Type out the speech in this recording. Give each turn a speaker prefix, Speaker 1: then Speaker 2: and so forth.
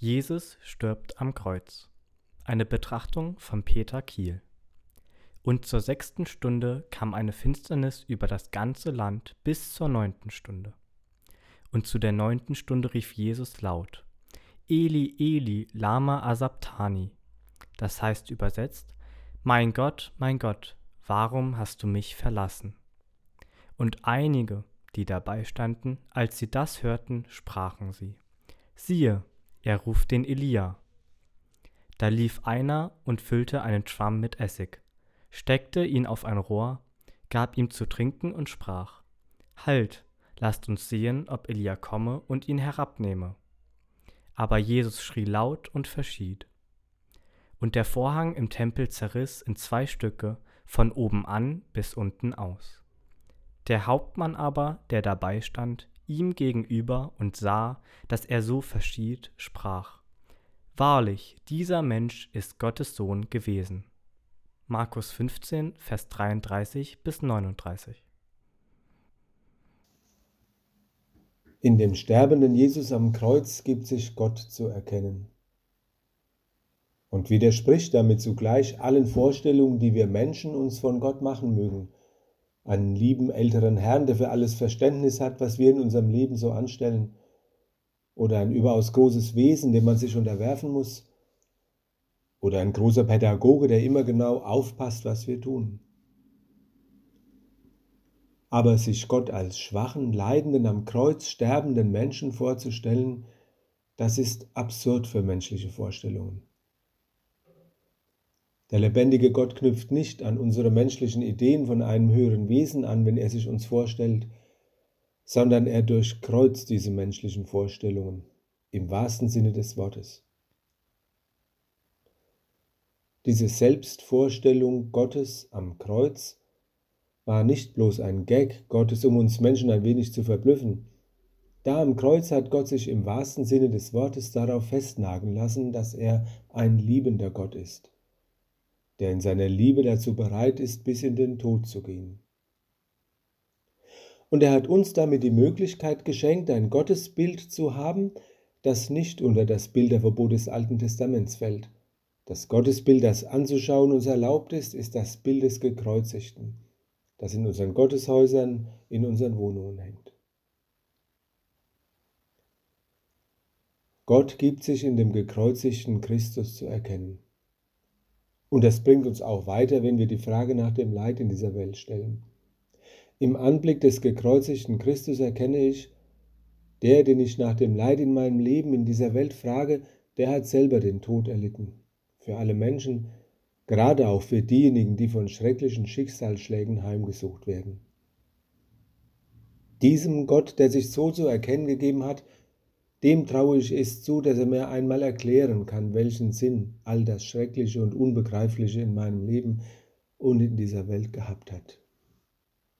Speaker 1: Jesus stirbt am Kreuz. Eine Betrachtung von Peter Kiel. Und zur sechsten Stunde kam eine Finsternis über das ganze Land bis zur neunten Stunde. Und zu der neunten Stunde rief Jesus laut, Eli, Eli, lama asabtani. Das heißt übersetzt, Mein Gott, mein Gott, warum hast du mich verlassen? Und einige, die dabei standen, als sie das hörten, sprachen sie, siehe, er ruft den Elia. Da lief einer und füllte einen Schwamm mit Essig, steckte ihn auf ein Rohr, gab ihm zu trinken und sprach, Halt, lasst uns sehen, ob Elia komme und ihn herabnehme. Aber Jesus schrie laut und verschied. Und der Vorhang im Tempel zerriss in zwei Stücke, von oben an bis unten aus. Der Hauptmann aber, der dabei stand, ihm gegenüber und sah, dass er so verschied, sprach, Wahrlich, dieser Mensch ist Gottes Sohn gewesen. Markus 15, Vers 33 bis 39.
Speaker 2: In dem sterbenden Jesus am Kreuz gibt sich Gott zu erkennen und widerspricht damit zugleich allen Vorstellungen, die wir Menschen uns von Gott machen mögen einen lieben älteren Herrn, der für alles Verständnis hat, was wir in unserem Leben so anstellen, oder ein überaus großes Wesen, dem man sich unterwerfen muss, oder ein großer Pädagoge, der immer genau aufpasst, was wir tun. Aber sich Gott als schwachen, leidenden, am Kreuz sterbenden Menschen vorzustellen, das ist absurd für menschliche Vorstellungen. Der lebendige Gott knüpft nicht an unsere menschlichen Ideen von einem höheren Wesen an, wenn er sich uns vorstellt, sondern er durchkreuzt diese menschlichen Vorstellungen im wahrsten Sinne des Wortes. Diese Selbstvorstellung Gottes am Kreuz war nicht bloß ein Gag Gottes, um uns Menschen ein wenig zu verblüffen. Da am Kreuz hat Gott sich im wahrsten Sinne des Wortes darauf festnageln lassen, dass er ein liebender Gott ist der in seiner Liebe dazu bereit ist, bis in den Tod zu gehen. Und er hat uns damit die Möglichkeit geschenkt, ein Gottesbild zu haben, das nicht unter das Bilderverbot des Alten Testaments fällt. Das Gottesbild, das anzuschauen uns erlaubt ist, ist das Bild des Gekreuzigten, das in unseren Gotteshäusern, in unseren Wohnungen hängt. Gott gibt sich in dem gekreuzigten Christus zu erkennen. Und das bringt uns auch weiter, wenn wir die Frage nach dem Leid in dieser Welt stellen. Im Anblick des gekreuzigten Christus erkenne ich, der, den ich nach dem Leid in meinem Leben in dieser Welt frage, der hat selber den Tod erlitten. Für alle Menschen, gerade auch für diejenigen, die von schrecklichen Schicksalsschlägen heimgesucht werden. Diesem Gott, der sich so zu erkennen gegeben hat, dem traue ich es zu, dass er mir einmal erklären kann, welchen Sinn all das Schreckliche und Unbegreifliche in meinem Leben und in dieser Welt gehabt hat.